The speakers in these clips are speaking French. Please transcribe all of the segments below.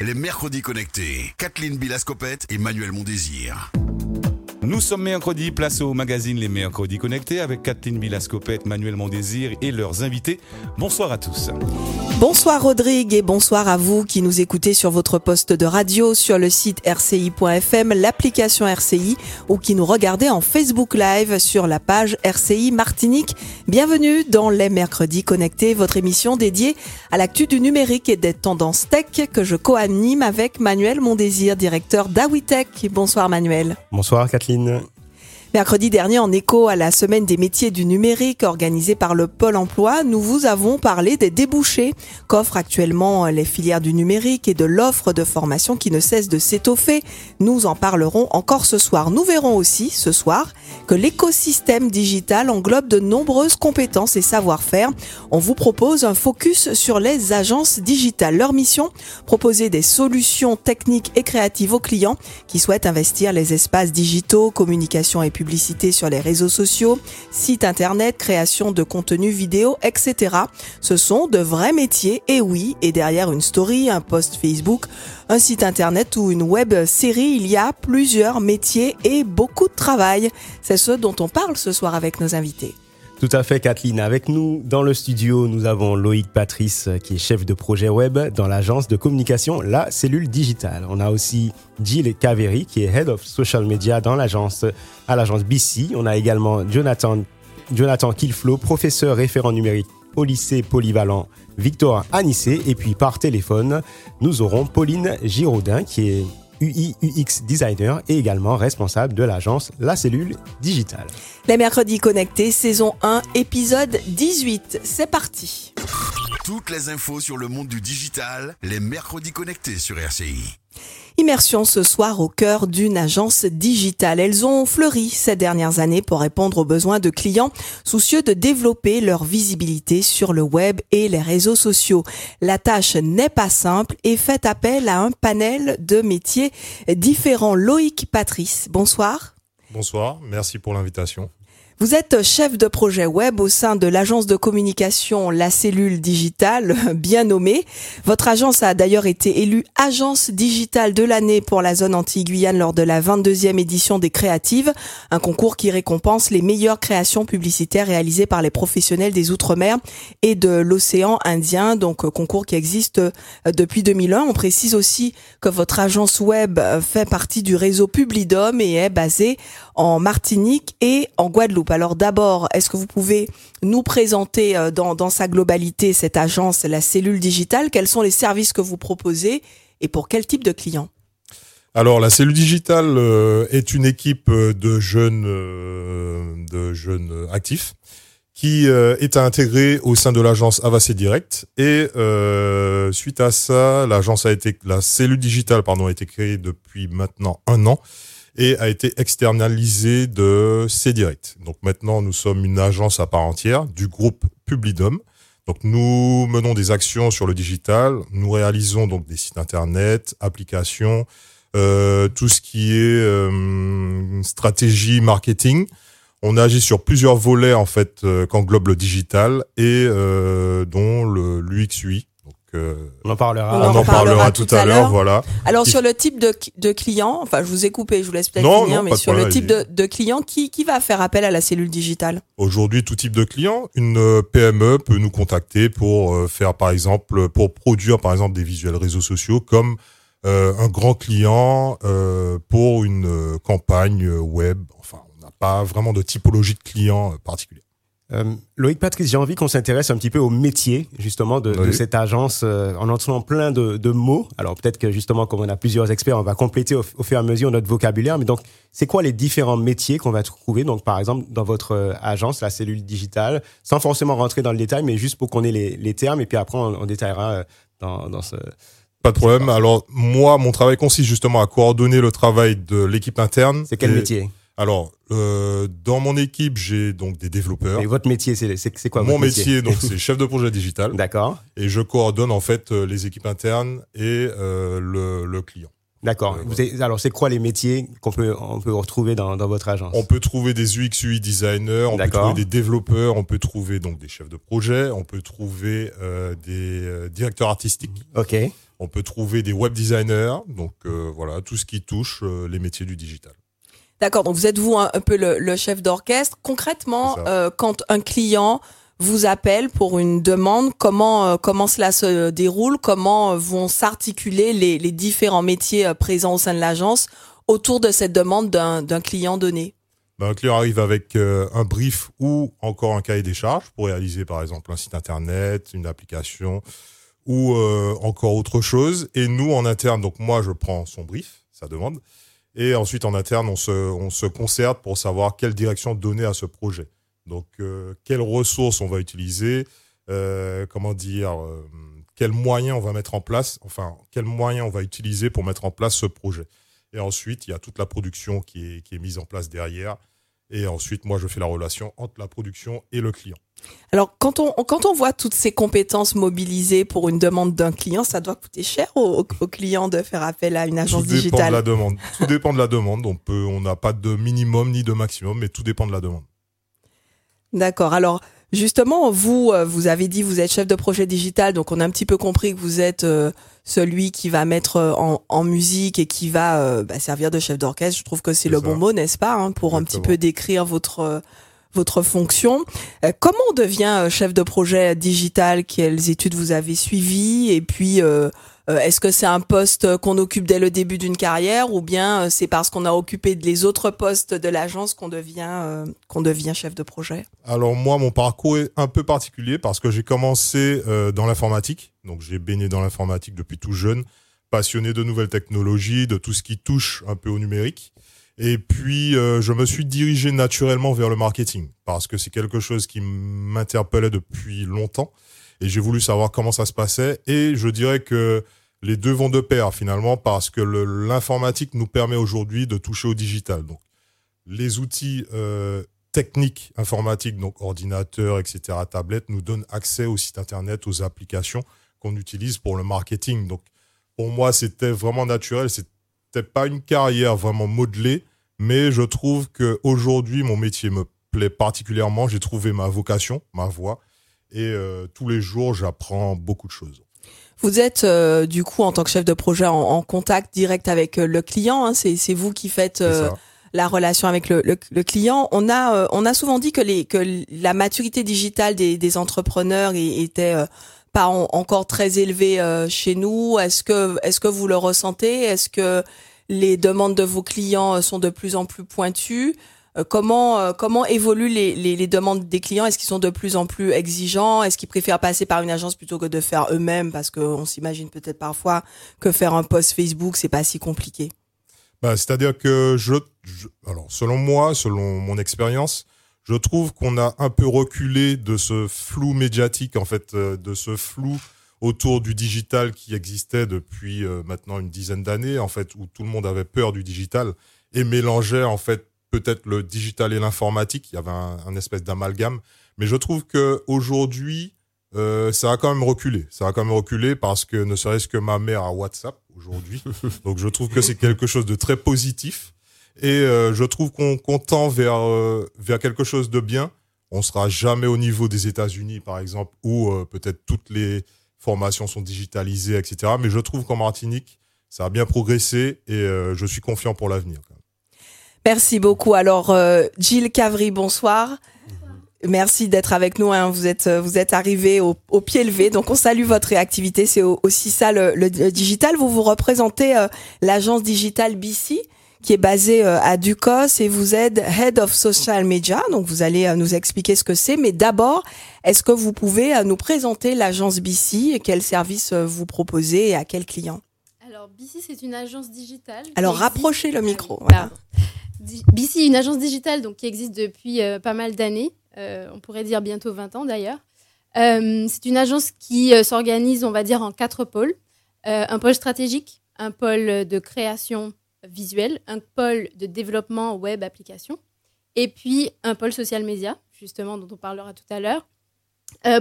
les mercredis connectés. Kathleen Bilascopette et Manuel Mondésir. Nous sommes mercredi, place au magazine Les Mercredis Connectés avec Kathleen Bilascopette, Manuel Mondésir et leurs invités. Bonsoir à tous. Bonsoir Rodrigue et bonsoir à vous qui nous écoutez sur votre poste de radio, sur le site rci.fm, l'application RCI ou qui nous regardez en Facebook Live sur la page RCI Martinique. Bienvenue dans Les Mercredis Connectés, votre émission dédiée à l'actu du numérique et des tendances tech que je co-anime avec Manuel Mondésir, directeur d'Awitech. Bonsoir Manuel. Bonsoir Kathleen. Martine. Mercredi dernier, en écho à la semaine des métiers du numérique organisée par le Pôle emploi, nous vous avons parlé des débouchés qu'offrent actuellement les filières du numérique et de l'offre de formation qui ne cesse de s'étoffer. Nous en parlerons encore ce soir. Nous verrons aussi ce soir que l'écosystème digital englobe de nombreuses compétences et savoir-faire. On vous propose un focus sur les agences digitales. Leur mission, proposer des solutions techniques et créatives aux clients qui souhaitent investir les espaces digitaux, communication et publicité sur les réseaux sociaux, sites internet, création de contenu vidéo, etc. Ce sont de vrais métiers, et oui, et derrière une story, un post Facebook, un site internet ou une web série, il y a plusieurs métiers et beaucoup de travail. C'est ce dont on parle ce soir avec nos invités. Tout à fait, Kathleen. Avec nous dans le studio, nous avons Loïc Patrice, qui est chef de projet web dans l'agence de communication La Cellule Digitale. On a aussi Jill Caveri, qui est Head of Social Media dans l'agence, à l'agence BC. On a également Jonathan, Jonathan Kilflow, professeur référent numérique au lycée polyvalent Victor Anissé. Et puis par téléphone, nous aurons Pauline Giraudin, qui est UI UX designer et également responsable de l'agence La Cellule Digitale. Les mercredis connectés, saison 1, épisode 18. C'est parti. Toutes les infos sur le monde du digital, les mercredis connectés sur RCI. Immersion ce soir au cœur d'une agence digitale. Elles ont fleuri ces dernières années pour répondre aux besoins de clients soucieux de développer leur visibilité sur le web et les réseaux sociaux. La tâche n'est pas simple et fait appel à un panel de métiers différents. Loïc Patrice, bonsoir. Bonsoir, merci pour l'invitation. Vous êtes chef de projet web au sein de l'agence de communication La Cellule Digitale, bien nommée. Votre agence a d'ailleurs été élue agence digitale de l'année pour la zone anti-Guyane lors de la 22e édition des Créatives, un concours qui récompense les meilleures créations publicitaires réalisées par les professionnels des Outre-mer et de l'océan Indien, donc concours qui existe depuis 2001. On précise aussi que votre agence web fait partie du réseau Publidom et est basée en Martinique et en Guadeloupe. Alors d'abord, est-ce que vous pouvez nous présenter euh, dans, sa globalité cette agence, la cellule digitale? Quels sont les services que vous proposez et pour quel type de clients? Alors la cellule digitale euh, est une équipe euh, de jeunes de jeunes actifs qui est intégrée au sein de l'agence Avacé Direct et suite à ça l'agence a été la cellule digitale pardon a été créée depuis maintenant un an et a été externalisé de C-Direct. Donc maintenant, nous sommes une agence à part entière du groupe Publidom. Donc nous menons des actions sur le digital, nous réalisons donc des sites internet, applications, euh, tout ce qui est euh, stratégie marketing. On agit sur plusieurs volets en fait euh, qu'englobe le digital et euh, dont le on en parlera. On, en, parlera, tout, à l'heure, voilà. Alors sur le type de, de client, enfin je vous ai coupé, je vous laisse peut-être finir, mais sur le type de, de client, qui, qui va faire appel à la cellule digitale? Aujourd'hui, tout type de client, une euh, PME peut nous contacter pour euh, faire par exemple, pour produire par exemple des visuels réseaux sociaux comme euh, un grand client euh, pour une campagne web. Enfin, on n'a pas vraiment de typologie de client particulier. Euh, Loïc Patrice, j'ai envie qu'on s'intéresse un petit peu au métier justement de, de cette agence euh, en entendant plein de, de mots. Alors peut-être que justement, comme on a plusieurs experts, on va compléter au, fur et à mesure notre vocabulaire. Mais donc, c'est quoi les différents métiers qu'on va trouver? Donc par exemple, dans votre euh, agence, la cellule digitale, sans forcément rentrer dans le détail, mais juste pour qu'on ait les, les, termes et puis après on, on détaillera euh, dans, dans ce pas de problème. Alors moi, mon travail consiste justement à coordonner le travail de l'équipe interne. C'est quel métier? Alors, euh, dans mon équipe, j'ai donc des développeurs. Et votre métier, c'est quoi Mon métier, donc c'est chef de projet digital. D'accord. Et je coordonne en fait euh, les équipes internes et euh, le, le, client. D'accord. Euh, alors, c'est quoi les métiers qu'on peut on peut retrouver dans, dans votre agence On peut trouver des UX UI designers, on peut trouver des développeurs, on peut trouver donc des chefs de projet, on peut trouver euh, des euh, directeurs artistiques. Ok On peut trouver des web designers, donc voilà, tout ce qui touche les métiers du digital. D'accord, donc vous êtes vous un, peu le, chef d'orchestre. Concrètement, quand un client vous appelle pour une demande, comment comment cela se déroule, comment vont s'articuler les, les, différents métiers présents au sein de l'agence autour de cette demande d'un client donné? Ben, Un client arrive avec euh, un brief ou encore un cahier des charges pour réaliser par exemple un site internet, une application ou euh, encore autre chose. Et nous en interne, donc moi je prends son brief, sa demande, et ensuite en interne on se, on se concerte pour savoir quelle direction donner à ce projet. Donc euh, quelles ressources on va utiliser, comment dire, quels moyens on va mettre en place, enfin quels moyens on va utiliser pour mettre en place ce projet. Et ensuite, il y a toute la production qui est, qui est mise en place derrière. Et ensuite, moi, je fais la relation entre la production et le client. Alors, quand on, quand on voit toutes ces compétences mobilisées pour une demande d'un client, ça doit coûter cher au, au, client de faire appel à une agence digitale. Tout dépend de la demande. tout dépend de la demande. On peut, on n'a pas de minimum ni de maximum, mais tout dépend de la demande. D'accord. Alors, Justement, vous, euh, vous avez dit vous êtes chef de projet digital, donc on a un petit peu compris que vous êtes euh, celui qui va mettre euh, en, musique et qui va bah, servir de chef d'orchestre. Je trouve que c'est le bon mot, n'est-ce pas, hein, pour un petit peu décrire votre votre fonction. comment on devient chef de projet digital? Quelles études vous avez suivies? Et puis euh, est-ce que c'est un poste qu'on occupe dès le début d'une carrière ou bien euh, c'est parce qu'on a occupé les autres postes de l'agence qu'on devient, euh, qu'on devient chef de projet? Alors moi, mon parcours est un peu particulier parce que j'ai commencé dans l'informatique. Donc j'ai baigné dans l'informatique depuis tout jeune, passionné de nouvelles technologies, de tout ce qui touche un peu au numérique. Et puis, je me suis dirigé naturellement vers le marketing parce que c'est quelque chose qui m'interpellait depuis longtemps et j'ai voulu savoir comment ça se passait. Et je dirais que les deux vont de pair finalement parce que l'informatique nous permet aujourd'hui de toucher au digital. Donc, les outils euh, techniques informatiques, donc ordinateurs, etc., tablettes, nous donnent accès au site internet, aux applications qu'on utilise pour le marketing. Donc, pour moi, c'était vraiment naturel. C'était pas une carrière vraiment modelée, mais je trouve que aujourd'hui, mon métier me plaît particulièrement. J'ai trouvé ma vocation, ma voie et euh, tous les jours, j'apprends beaucoup de choses. Vous êtes euh, du coup en tant que chef de projet en, contact direct avec euh, le client. Hein, c'est vous qui faites la relation avec le, le, client. On a on a souvent dit que les que la maturité digitale des, des entrepreneurs était pas encore très élevée chez nous. Est-ce que est-ce que vous le ressentez? Est-ce que les demandes de vos clients sont de plus en plus pointues? euh, comment euh, comment évoluent les, les, les, demandes des clients? Est-ce qu'ils sont de plus en plus exigeants? Est-ce qu'ils préfèrent passer par une agence plutôt que de faire eux-mêmes? Parce qu'on s'imagine peut-être parfois que faire un post Facebook, c'est pas si compliqué. Bah, C'est-à-dire que je, alors selon moi, selon mon expérience, je trouve qu'on a un peu reculé de ce flou médiatique, en fait, euh, de ce flou autour du digital qui existait depuis maintenant une dizaine d'années, en fait, où tout le monde avait peur du digital et mélangeait en fait peut-être le digital et l'informatique. Il y avait un, espèce d'amalgame. Mais je trouve que aujourd'hui, euh, ça a quand même reculé. Ça a quand même reculé parce que ne serait-ce que ma mère a WhatsApp aujourd'hui. Donc je trouve que c'est quelque chose de très positif. Et euh, je trouve qu'on tend vers, euh, vers quelque chose de bien. On sera jamais au niveau des États-Unis, par exemple, où peut-être toutes les formations sont digitalisées, etc. Mais je trouve qu'en Martinique, ça a bien progressé et je suis confiant pour l'avenir. Merci beaucoup. Alors, euh, Gilles Cavry, bonsoir. Merci d'être avec nous. Hein. Vous êtes vous êtes arrivé au, pied levé, donc on salue votre réactivité. C'est aussi ça le, digital. Vous vous représentez euh, l'agence digitale BC qui est basée euh, à Ducos et vous êtes Head of Social Media. Donc vous allez nous expliquer ce que c'est. Mais d'abord, est-ce que vous pouvez nous présenter l'agence BC et quels services vous proposez et à quels clients? Alors BC c'est une agence digitale. Alors rapprochez le micro. Voilà. BC, une agence digitale donc, qui existe depuis euh, pas mal d'années, euh, on pourrait dire bientôt 20 ans d'ailleurs. Euh, c'est une agence qui s'organise, on va dire, en quatre pôles. un pôle stratégique, un pôle de création visuelle, un pôle de développement web application, et puis un pôle social media, justement, dont on parlera tout à l'heure.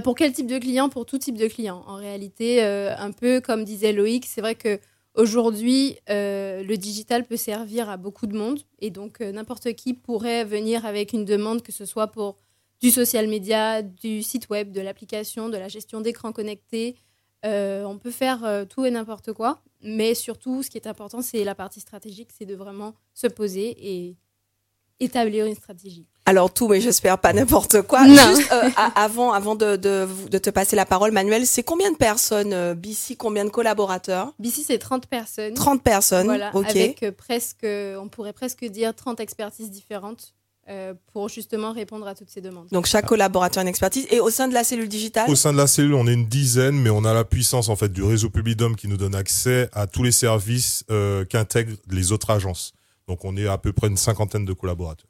pour quel type de client Pour tout type de client. En réalité, un peu comme disait Loïc, c'est vrai que Aujourd'hui, euh, le digital peut servir à beaucoup de monde et donc euh, n'importe qui pourrait venir avec une demande, que ce soit pour du social media, du site web, de l'application, de la gestion d'écran connecté, Euh, on peut faire tout et n'importe quoi, mais surtout, ce qui est important, c'est la partie stratégique, c'est de vraiment se poser et établir une stratégie. Alors tout, mais j'espère pas n'importe quoi. Non. Juste euh, avant, avant de, de, de te passer la parole, Manuel, c'est combien de personnes euh, BC, combien de collaborateurs? BC, c'est 30 personnes. 30 personnes. Voilà, ok. avec euh, presque, on pourrait presque dire 30 expertises différentes euh, pour justement répondre à toutes ces demandes. Donc chaque collaborateur a une expertise. Et au sein de la cellule digitale? Au sein de la cellule, on est une dizaine, mais on a la puissance en fait du réseau Publidom qui nous donne accès à tous les services euh, qu'intègrent les autres agences. Donc on est à peu près une cinquantaine de collaborateurs.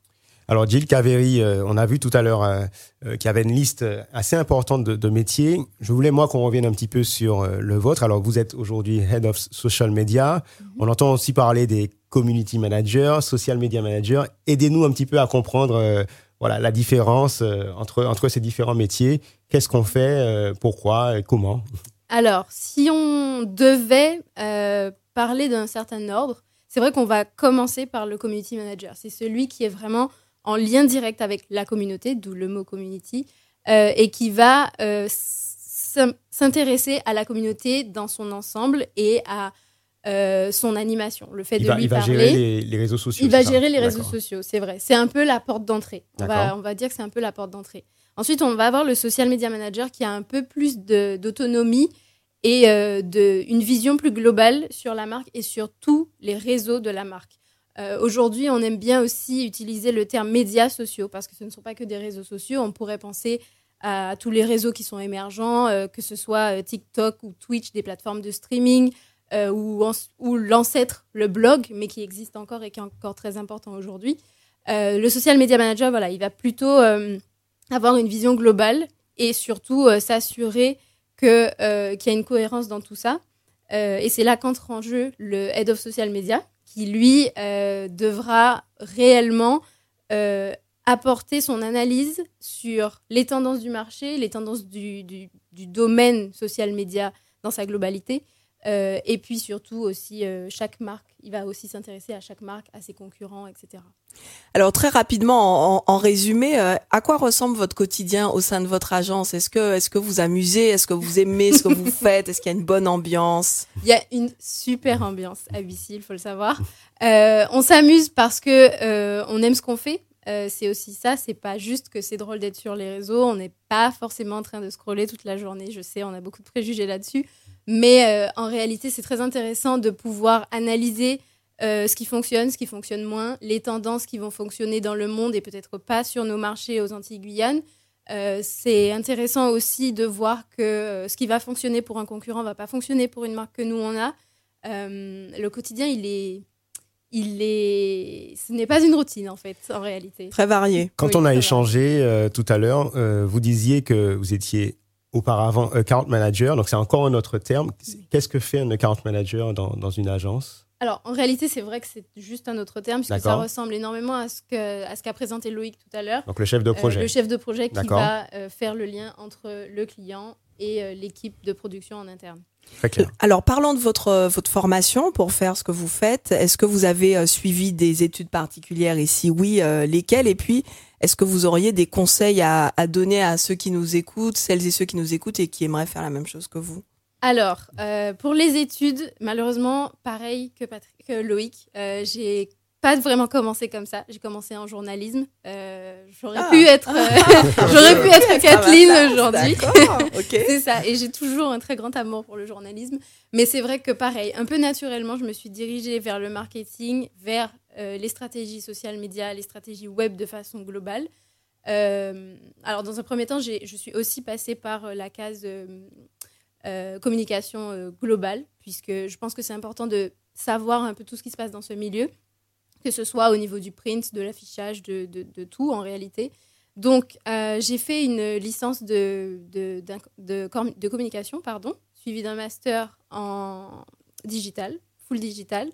Alors Gilles Caveri, euh, on a vu tout à l'heure euh, euh, qu'il y avait une liste assez importante de, de métiers. Je voulais moi qu'on revienne un petit peu sur euh, le vôtre. Alors vous êtes aujourd'hui Head of Social Media. On entend aussi parler des Community Managers, Social Media Managers. Aidez-nous un petit peu à comprendre voilà, la différence entre, entre ces différents métiers. Qu'est-ce qu'on fait, pourquoi et comment? Alors, si on devait parler d'un certain ordre, c'est vrai qu'on va commencer par le community manager. C'est celui qui est vraiment en lien direct avec la communauté, d'où le mot community, euh, et qui va euh, s'in- s'intéresser à la communauté dans son ensemble et à euh, son animation. Le fait il de va, lui il va parler. gérer les, les réseaux sociaux. Il va gérer les réseaux sociaux, c'est vrai. C'est un peu la porte d'entrée. On va, D'accord. on va dire que c'est un peu la porte d'entrée. Ensuite, on va avoir le social media manager qui a un peu plus d'autonomie et euh, de, une vision plus globale sur la marque et sur tous les réseaux de la marque. Euh, Aujourd'hui, on aime bien aussi utiliser le terme médias sociaux parce que ce ne sont pas que des réseaux sociaux. On pourrait penser à tous les réseaux qui sont émergents, euh, que ce soit euh, TikTok ou Twitch, des plateformes de streaming, ou, l'ancêtre, le blog, mais qui existe encore et qui est encore très important aujourd'hui. Le social media manager, voilà, il va plutôt avoir une vision globale et surtout s'assurer qu'il y a une cohérence dans tout ça. Et c'est là qu'entre en jeu le Head of Social Media, qui lui euh, devra réellement euh, apporter son analyse sur les tendances du marché, les tendances du, domaine social media dans sa globalité, euh, et puis surtout aussi chaque marque. Il va aussi s'intéresser à chaque marque, à ses concurrents, etc. Alors très rapidement, en, résumé, euh, à quoi ressemble votre quotidien au sein de votre agence? Est-ce que, est-ce que vous amusez? Est-ce que vous aimez? Ce que vous faites? Est-ce qu'il y a une bonne ambiance? Il y a une super ambiance à Bissy, il faut le savoir. Euh, on s'amuse parce que euh, on aime ce qu'on fait. Euh, c'est aussi ça, c'est pas juste que c'est drôle d'être sur les réseaux. On n'est pas forcément en train de scroller toute la journée. Je sais, on a beaucoup de préjugés là-dessus. Mais euh, en réalité, c'est très intéressant de pouvoir analyser euh, ce qui fonctionne, ce qui fonctionne moins, les tendances qui vont fonctionner dans le monde et peut-être pas sur nos marchés aux Antilles-Guyane. Euh, c'est intéressant aussi de voir que ce qui va fonctionner pour un concurrent va pas fonctionner pour une marque que nous on a. Le quotidien, il est, il est, ce n'est pas une routine en fait, en réalité. Très varié. Quand Oui, on a échangé euh, tout à l'heure, euh, vous disiez que vous étiez auparavant account manager, donc c'est encore un autre terme. Qu'est-ce que fait un account manager dans, dans une agence? Alors, en réalité, c'est vrai que c'est juste un autre terme, puisque ça ressemble énormément à ce qu'a présenté Loïc tout à l'heure. Donc le chef de Euh, projet. le chef de projet qui va euh, faire le lien entre le client et euh, l'équipe de production en interne. Alors parlons de votre, euh, votre formation pour faire ce que vous faites. Est-ce que vous avez euh, suivi des études particulières? Et si oui, euh, lesquelles? Et puis, est-ce que vous auriez des conseils à, à donner à ceux qui nous écoutent, celles et ceux qui nous écoutent et qui aimeraient faire la même chose que vous? Alors, euh, pour les études, malheureusement, pareil que, Patrick, que Loïc, euh, j'ai pas vraiment commencé comme ça. J'ai commencé en journalisme. Euh, j'aurais Ah. pu être, euh, j'aurais pu être Kathleen aujourd'hui. D'accord, ok. C'est ça. Et j'ai toujours un très grand amour pour le journalisme. Mais c'est vrai que pareil, un peu naturellement, je me suis dirigée vers le marketing, vers euh, les stratégies social médias, les stratégies web de façon globale. Alors, dans un premier temps, je suis aussi passée par la case communication globale, puisque je pense que c'est important de savoir un peu tout ce qui se passe dans ce milieu, que ce soit au niveau du print, de l'affichage, de, tout en réalité. Donc, euh, j'ai fait une licence de, communication, pardon, suivie d'un master en digital, full digital.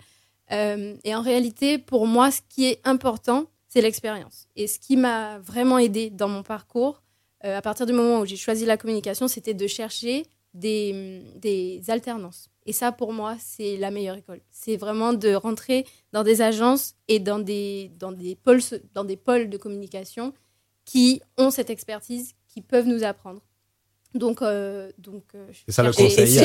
Euh, et en réalité, pour moi, ce qui est important, c'est l'expérience. Et ce qui m'a vraiment aidé dans mon parcours, euh, à partir du moment où j'ai choisi la communication, c'était de chercher des alternances. Et ça, pour moi, c'est la meilleure école. C'est vraiment de rentrer dans des agences et dans des, dans des, pôles, dans des pôles de communication qui ont cette expertise, qui peuvent nous apprendre. Donc, euh, donc c'est ça le conseil.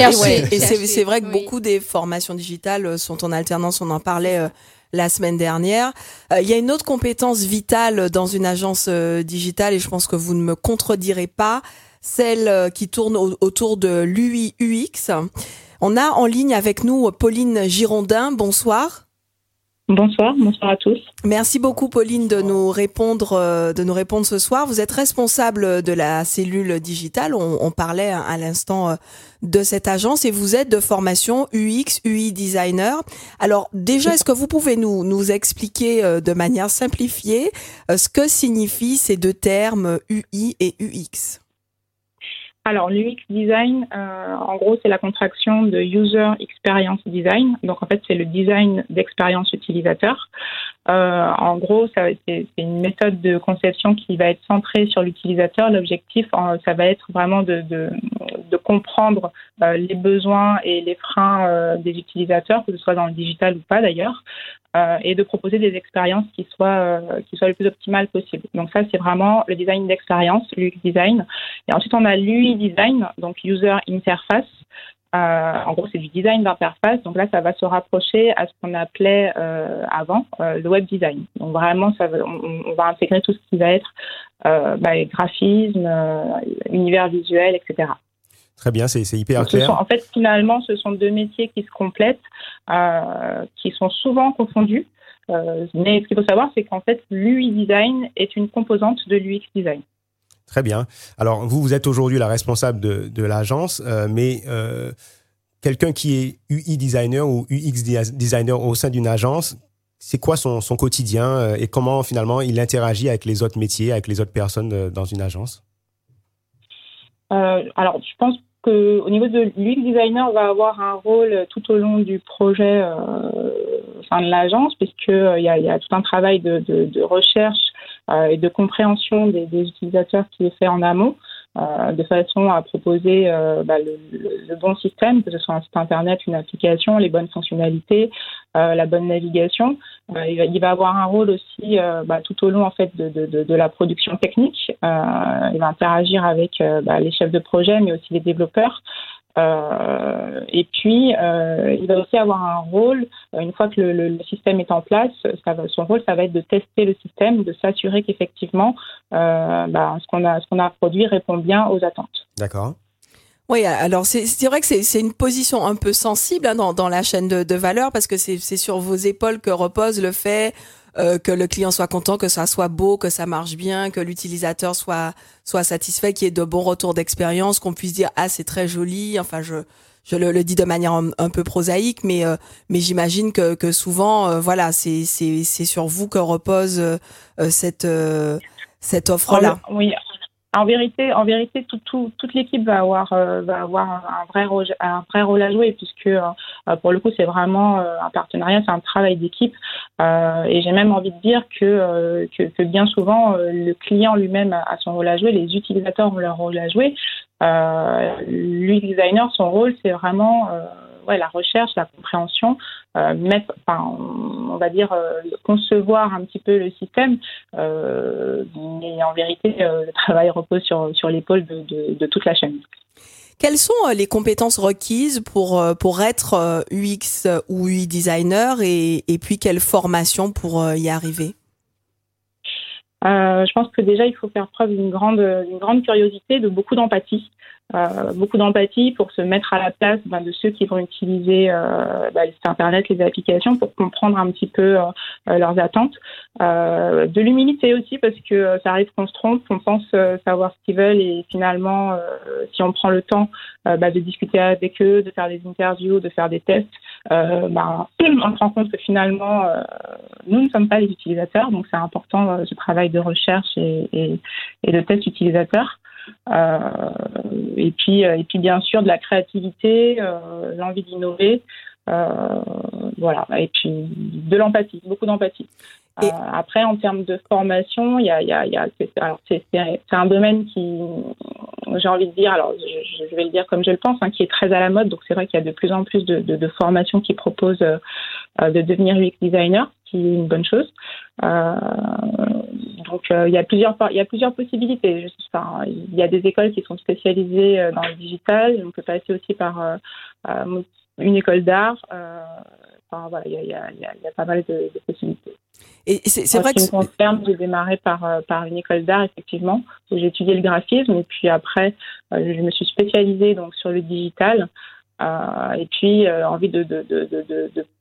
et c'est vrai que Oui. beaucoup des formations digitales sont en alternance. On en parlait euh, la semaine dernière. Euh, Il y a une autre compétence vitale dans une agence euh, digitale et je pense que vous ne me contredirez pas, celle euh, qui tourne au- autour de l'UI UX. On a en ligne avec nous Pauline Girondin. Bonsoir. Bonsoir, bonsoir à tous. Merci beaucoup Pauline de nous répondre euh, de nous répondre ce soir. Vous êtes responsable de la cellule digitale. On, on parlait à, l'instant euh, de cette agence et vous êtes de formation UX UI designer. Alors déjà est-ce que vous pouvez nous nous expliquer euh, de manière simplifiée ce que signifient ces deux termes UI et UX Alors, l'UX design, euh, en gros, c'est la contraction de User Experience Design. Donc, en fait, c'est le design d'expérience utilisateur. Euh, en gros, c'est une méthode de conception qui va être centrée sur l'utilisateur. L'objectif, ça va être vraiment de, comprendre euh, les besoins et les freins des utilisateurs, que ce soit dans le digital ou pas d'ailleurs, et de proposer des expériences qui soient, qui soient le plus optimales possible. Donc ça, c'est vraiment le design d'expérience, l'UX design. Et ensuite, on a l'UI design, donc User Interface. Euh, en gros, c'est du design d'interface. Donc là, ça va se rapprocher à ce qu'on appelait euh, avant euh, le web design. Donc vraiment, ça va, on, on va intégrer tout ce qui va être bah, graphisme, univers visuel, etc. Très bien, c'est hyper Donc, ce clair. sont- en fait, finalement, ce sont deux métiers qui se complètent, qui sont souvent confondus. Mais ce qu'il faut savoir, c'est qu'en fait, l'UI design est une composante de l'UX design. Très bien. Alors, vous, vous êtes aujourd'hui la responsable de, de l'agence, euh, mais euh, quelqu'un qui est UI designer ou UX designer au sein d'une agence, c'est quoi son, son quotidien euh, et comment finalement il interagit avec les autres métiers, avec les autres personnes dans une agence? Alors, je pense que au niveau de l'UX designer, va avoir un rôle tout au long du projet euh, au sein de l'agence, puisque euh, il y, a, y a tout un travail de, de, de recherche euh, et de compréhension des, des utilisateurs qui est fait en amont. Euh, de façon à proposer euh, bah, le, bon système, que ce soit un site internet, une application, les bonnes fonctionnalités, euh, la bonne navigation. Il, va, avoir un rôle aussi bah, tout au long en fait de, la production technique. Il va interagir avec bah, les chefs de projet, mais aussi les développeurs. Euh, et puis, euh, il va aussi avoir un rôle, une fois que le, le- le système est en place, ça va, son rôle, ça va être de tester le système, de s'assurer qu'effectivement, euh, bah, ce qu'on a, ce qu'on a produit répond bien aux attentes. D'accord. Oui, alors c'est vrai que c'est une position un peu sensible hein, dans, dans la chaîne de, de valeur parce que c'est c'est sur vos épaules que repose le fait euh, que le client soit content, que ça soit beau, que ça marche bien, que l'utilisateur soit soit satisfait, qu'il y ait de bons retours d'expérience, qu'on puisse dire ah c'est très joli. Enfin je je le, dis de manière un, peu prosaïque, mais euh, mais j'imagine que que souvent euh, voilà c'est c'est c'est sur vous que repose cette cette offre là. En vérité, en vérité, tout, tout- toute l'équipe va avoir, euh, va avoir un, vrai rôle, un vrai rôle à jouer puisque euh, euh, pour le coup, c'est vraiment euh, un partenariat, c'est un travail d'équipe. Euh, et j'ai même envie de dire que, euh, que, que bien souvent, le client lui-même a son rôle à jouer, les utilisateurs ont leur rôle à jouer. Euh, designer, son rôle, c'est vraiment ouais, la recherche, la compréhension, euh, mettre, enfin, on va dire euh, concevoir un petit peu le système. Euh, mais en vérité, euh, le travail repose sur, sur l'épaule de, de, de toute la chaîne. Quelles sont euh, les compétences requises pour, euh, pour être euh, UX ou UI designer et, et puis quelle formation pour euh, y arriver? Euh, je pense que déjà, il faut faire preuve d'une grande, d'une grande curiosité, de beaucoup d'empathie. Euh, beaucoup d'empathie pour se mettre à la place ben, de ceux qui vont utiliser euh, ben, internet, les applications, pour comprendre un petit peu euh, leurs attentes. Euh, de l'humilité aussi, parce que euh, ça arrive qu'on se trompe, on pense savoir ce qu'ils veulent, et finalement, si on prend le temps ben, de discuter avec eux, de faire des interviews, de faire des tests, ben, on se rend compte que finalement, nous ne sommes pas les utilisateurs, donc c'est important ce travail de recherche et, et, et de test utilisateur. Euh, et puis euh, et puis bien sûr de la créativité, l'envie d'innover, euh, voilà. Et puis de l'empathie, beaucoup d'empathie. Et- après, en termes de formation, il y a, y a, il y a c'est, un domaine qui, j'ai envie de dire, alors je, je vais le dire comme je le pense, hein, qui est très à la mode. Donc c'est vrai qu'il y a de plus en plus de, de, de formations qui proposent de devenir UX designer, ce qui est une bonne chose. Euh, donc il y a plusieurs il y a plusieurs possibilités. Enfin, il y a des écoles qui sont spécialisées dans le digital. On peut passer aussi par une école d'art. enfin voilà, il y a, y, a, y a, pas mal de, de possibilités. Et c'est vrai que. Ce qui me concerne, j'ai démarré par, par une école d'art, effectivement, où j'ai étudié le graphisme. Et puis après, je me suis spécialisée donc, sur le digital. Euh, et puis euh, envie de,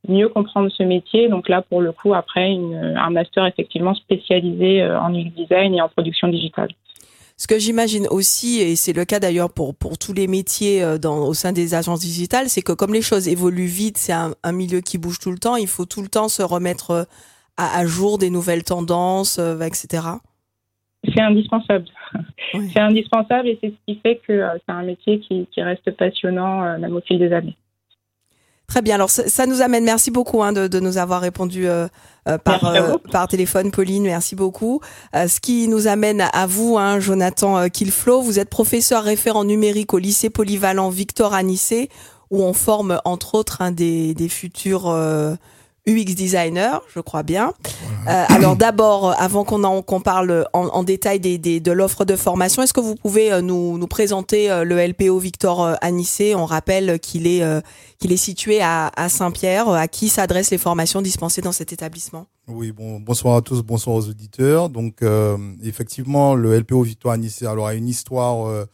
mieux comprendre ce métier. Donc là, pour le coup, après, un master effectivement spécialisé euh, en UX design et en production digitale. Ce que j'imagine aussi, et c'est le cas d'ailleurs pour, tous les métiers au sein des agences digitales, c'est que comme les choses évoluent vite, c'est un, milieu qui bouge tout le temps, il faut tout le temps se remettre à jour des nouvelles tendances, etc c'est indispensable. C'est indispensable et c'est ce qui fait que euh, c'est un métier qui, qui reste passionnant euh, même au fil des années. Très bien. Alors ça, nous amène. Merci beaucoup hein, de, de, nous avoir répondu euh, par par téléphone, Pauline. Merci beaucoup. ce qui nous amène à vous, hein, Jonathan Kilflo. Vous êtes professeur référent numérique au lycée polyvalent Victor Anissé, où on forme entre autres des futurs UX designer, je crois bien. Euh, alors d'abord, avant qu'on qu'on parle en, en détail des, des, de l'offre de formation, est-ce que vous pouvez euh, nous, nous présenter euh, le LPO Victor Anissé? On rappelle qu'il est, qu'il est situé à, à Saint-Pierre. À qui s'adressent les formations dispensées dans cet établissement? Oui, bon, bonsoir à tous, bonsoir aux auditeurs. Donc effectivement, le LPO Victor Anissé alors, a une histoire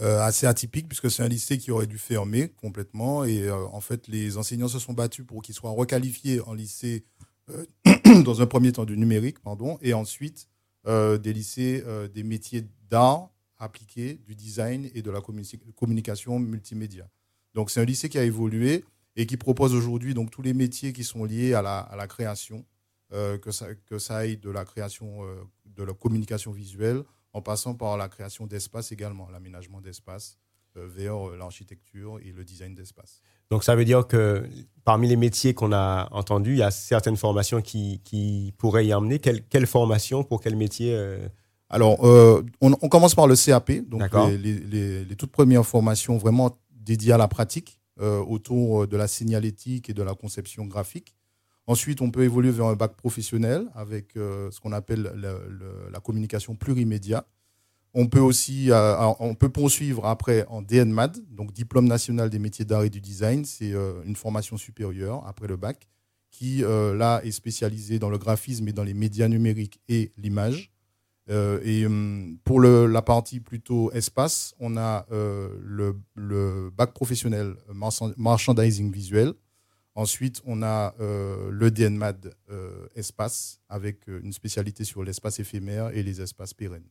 assez atypique puisque c'est un lycée qui aurait dû fermer complètement et euh, en fait les enseignants se sont battus pour qu'il soit requalifié en lycée euh, dans un premier temps du numérique pardon et ensuite des lycées des métiers d'art appliqués, du design et de la communication multimédia. Donc c'est un lycée qui a évolué et qui propose aujourd'hui donc tous les métiers qui sont liés à la, à la création, que, ça, que ça aille de la création de la communication visuelle en passant par la création d'espace également, l'aménagement d'espace euh, vers euh, l'architecture et le design d'espace. Donc ça veut dire que parmi les métiers qu'on a entendus, il y a certaines formations qui, qui pourraient y emmener. Quelle, quelle formation pour quel métier euh? Alors, on, on, commence par le CAP, donc les, les, les, toutes premières formations vraiment dédiées à la pratique autour de la signalétique et de la conception graphique. Ensuite, on peut évoluer vers un bac professionnel avec euh, ce qu'on appelle la communication plurimédia. On peut aussi, euh, on peut poursuivre après en DNMAD, donc diplôme national des métiers d'art et du design. C'est euh, une formation supérieure après le bac qui là est spécialisée dans le graphisme et dans les médias numériques et l'image. et hum, pour la partie plutôt espace, on a le, bac professionnel merchandising visuel Ensuite, on a euh, le DNMAD euh, espace avec euh, une spécialité sur l'espace éphémère et les espaces pérennes.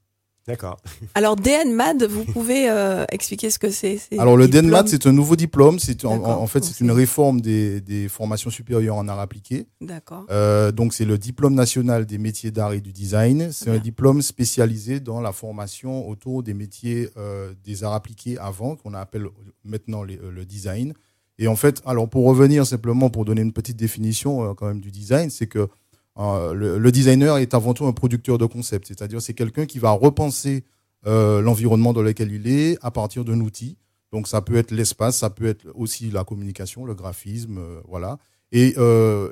D'accord. Alors DNMAD, vous pouvez expliquer ce que c'est Alors le DNMAD, c'est un nouveau diplôme. C'est en, fait c'est une réforme des, des, formations supérieures en art appliqué. D'accord. donc c'est le diplôme national des métiers d'art et du design. C'est un diplôme spécialisé dans la formation autour des métiers des arts appliqués avant, qu'on appelle maintenant le design. Et en fait, alors pour revenir simplement, pour donner une petite définition euh, quand même du design, c'est que euh, le, designer est avant tout un producteur de concept, c'est-à-dire c'est quelqu'un qui va repenser euh, l'environnement dans lequel il est à partir d'un outil. Donc ça peut être l'espace, ça peut être aussi la communication, le graphisme, voilà. Et,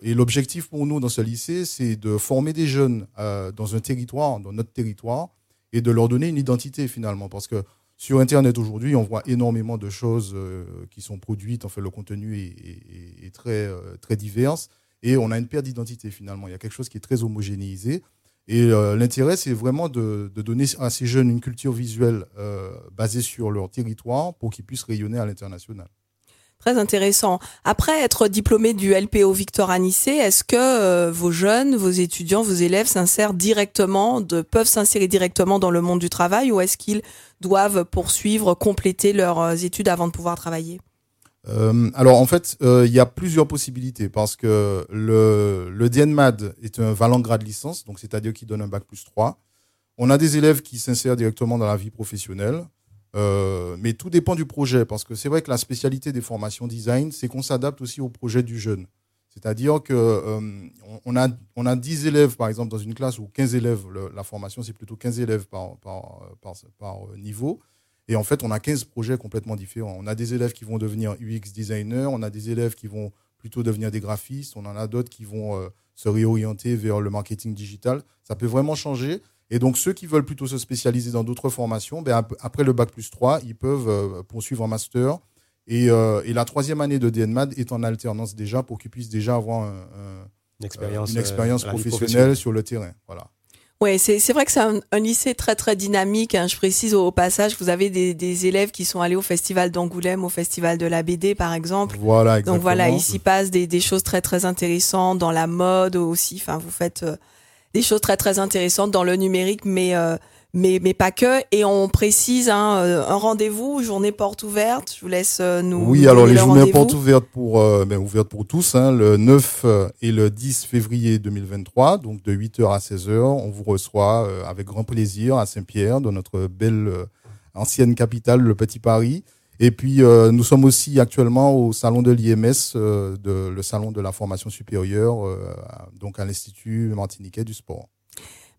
et l'objectif pour nous dans ce lycée, c'est de former des jeunes dans un territoire, dans notre territoire, et de leur donner une identité finalement, parce que sur Internet aujourd'hui, on voit énormément de choses euh, qui sont produites. En fait, le contenu est, très, euh, très divers et on a une perte d'identité finalement. Il y a quelque chose qui est très homogénéisé. Et euh, l'intérêt, c'est vraiment de, donner à ces jeunes une culture visuelle basée sur leur territoire pour qu'ils puissent rayonner à l'international. Très intéressant. Après être diplômé du LPO Victor Anissé, est-ce que euh, vos jeunes, vos étudiants, vos élèves s'insèrent directement, de, peuvent s'insérer directement dans le monde du travail ou est-ce qu'ils doivent poursuivre, compléter leurs euh, études avant de pouvoir travailler? Euh, alors en fait, il y a plusieurs possibilités parce que le, DNMAD est un valant grade licence, donc c'est-à-dire qu'il donne un bac plus 3. On a des élèves qui s'insèrent directement dans la vie professionnelle. Euh, mais tout dépend du projet, parce que c'est vrai que la spécialité des formations design, c'est qu'on s'adapte aussi au projet du jeune. C'est-à-dire que euh, on, a, on a 10 élèves, par exemple, dans une classe, ou 15 élèves, la formation, c'est plutôt 15 élèves par, par, par, par, niveau. Et en fait, on a 15 projets complètement différents. On a des élèves qui vont devenir UX designer, on a des élèves qui vont plutôt devenir des graphistes, on en a d'autres qui vont euh, se réorienter vers le marketing digital. Ça peut vraiment changer. Et donc, ceux qui veulent plutôt se spécialiser dans d'autres formations, ben, après le bac plus 3, ils peuvent euh, poursuivre un master. Et, euh, et, la troisième année de DNMAD est en alternance déjà pour qu'ils puissent déjà avoir une expérience, une expérience professionnelle sur le terrain. Voilà. Oui, c'est vrai que c'est un, lycée très très dynamique. Hein. Je précise au, passage, vous avez des, des, élèves qui sont allés au festival d'Angoulême, au festival de la BD par exemple. Voilà, exactement. Donc voilà, il s'y passe des, des, choses très très intéressantes dans la mode aussi. Enfin, vous faites euh, des choses très très intéressantes dans le numérique, mais euh, mais, mais pas que. Et on précise hein, euh, un rendez-vous, journée porte ouverte. Je vous laisse euh, nous. Oui, alors les journées porte ouvertes pour, euh, ben, ouvertes pour tous, hein, le 9 et le 10 février 2023, donc de 8h à 16h. On vous reçoit avec grand plaisir à Saint-Pierre, dans notre belle ancienne capitale, le Petit Paris. Et puis, nous sommes aussi actuellement au salon de l'IMS, de, le salon de la formation supérieure, donc à l'Institut martiniquais du sport.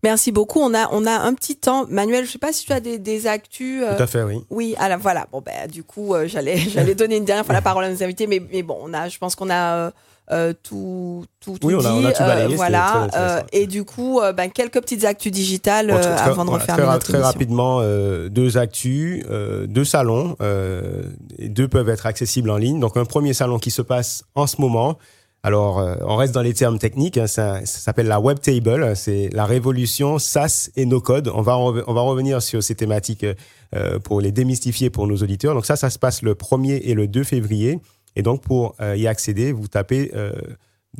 Merci beaucoup. On a, on a un petit temps. Manuel, je sais pas si tu as des, des actus. Euh, Tout à fait, oui. Oui, alors voilà. Bon, ben, du coup, euh, j'allais, j'allais donner une dernière fois la parole à nos invités, mais, mais bon, on a, je pense qu'on a euh, euh tout, tout, tout oui, on a, on a tout balayé, voilà. et du coup, ben, quelques petites actus digitales avant de refermer très, notre Très rapidement, deux actus, deux salons. et deux peuvent être accessibles en ligne. Donc, un premier salon qui se passe en ce moment. Alors, euh, on reste dans les termes techniques. Hein, ça, s'appelle la Web Table. C'est la révolution SaaS et no code. On va on va revenir sur ces thématiques euh, pour les démystifier pour nos auditeurs. Donc ça, ça se passe le 1er et le 2 février. Et donc pour euh, y accéder, vous tapez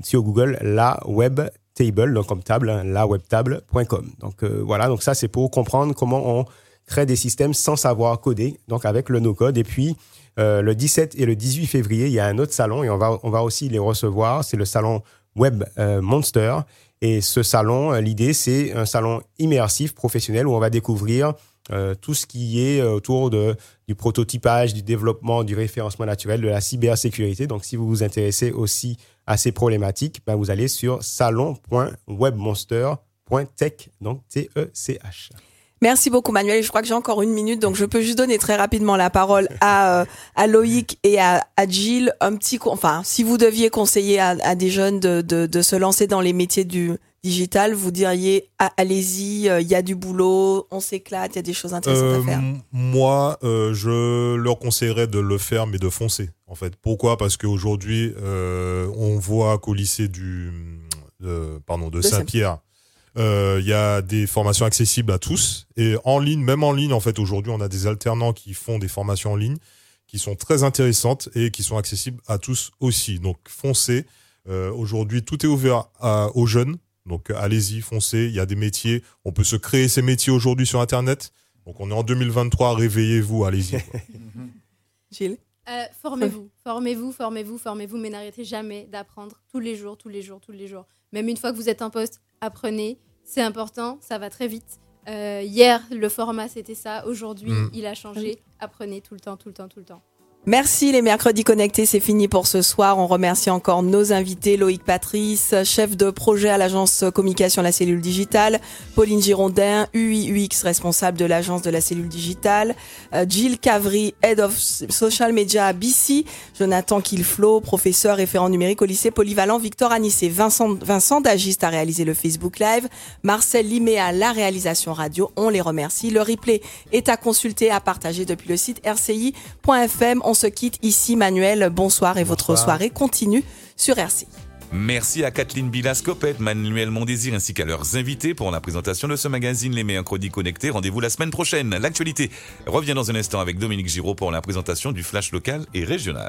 sur Google la Web Table, donc comme table, hein, lawebtable.com. Donc voilà. Donc ça, c'est pour comprendre comment on crée des systèmes sans savoir coder. Donc avec le no code. Et puis euh, le 17 et le 18 février, il y a un autre salon et on va, on va aussi les recevoir. C'est le salon Web euh, Monster. Et ce salon, euh, l'idée, c'est un salon immersif professionnel où on va découvrir tout ce qui est autour de, du prototypage, du développement, du référencement naturel, de la cybersécurité. Donc, si vous vous intéressez aussi à ces problématiques, ben, vous allez sur salon.webmonster.tech, donc T-E-C-H. Merci beaucoup Manuel. Je crois que j'ai encore une minute, donc je peux juste donner très rapidement la parole à, euh, à Loïc et à, à Gilles. Un petit, enfin, si vous deviez conseiller à, à des jeunes de, de, de, se lancer dans les métiers du digital, vous diriez ah, allez-y, euh, il y a du boulot, on s'éclate, il y a des choses intéressantes à faire. Euh, moi, je leur conseillerais de le faire, mais de foncer. En fait, pourquoi? Parce qu'aujourd'hui, on voit qu'au lycée du, pardon, de, Saint-Pierre. Euh, il y a des formations accessibles à tous et en ligne, même en ligne en fait aujourd'hui on a des alternants qui font des formations en ligne qui sont très intéressantes et qui sont accessibles à tous aussi. Donc foncez. Euh, aujourd'hui tout est ouvert aux jeunes. Donc allez-y, foncez. Il y a des métiers. On peut se créer ces métiers aujourd'hui sur Internet. Donc on est en 2023. Réveillez-vous, allez-y. Gilles. Euh, formez-vous, formez-vous, formez-vous, formez-vous, mais n'arrêtez jamais d'apprendre tous les jours, tous les jours, tous les jours. Même une fois que vous êtes en poste, apprenez. C'est important, ça va très vite. Euh, hier, le format, c'était ça. Aujourd'hui, mm. il a changé. Apprenez tout le temps, tout le temps, tout le temps. Merci les mercredis connectés, c'est fini pour ce soir. On remercie encore nos invités, Loïc Patrice, chef de projet à l'agence communication La Cellule Digitale, Pauline Girondin, UIUX, responsable de l'agence de la Cellule Digitale, euh, Jill Cavry, Head of Social Media à BC, Jonathan Kilflo, professeur référent numérique au lycée polyvalent Victor Anissé, Vincent, Vincent Dagiste a réalisé le Facebook Live, Marcel Liméa la réalisation radio, on les remercie. Le replay est à consulter, à partager depuis le site rci.fm on se quitte ici. Manuel, bonsoir et votre soirée continue sur RCI. Merci à Kathleen Bilascopet, Manuel Mondésir ainsi qu'à leurs invités pour la présentation de ce magazine Les Mercredis Connectés. Rendez-vous la semaine prochaine. L'actualité revient dans un instant avec Dominique Giraud pour la présentation du Flash local et régional.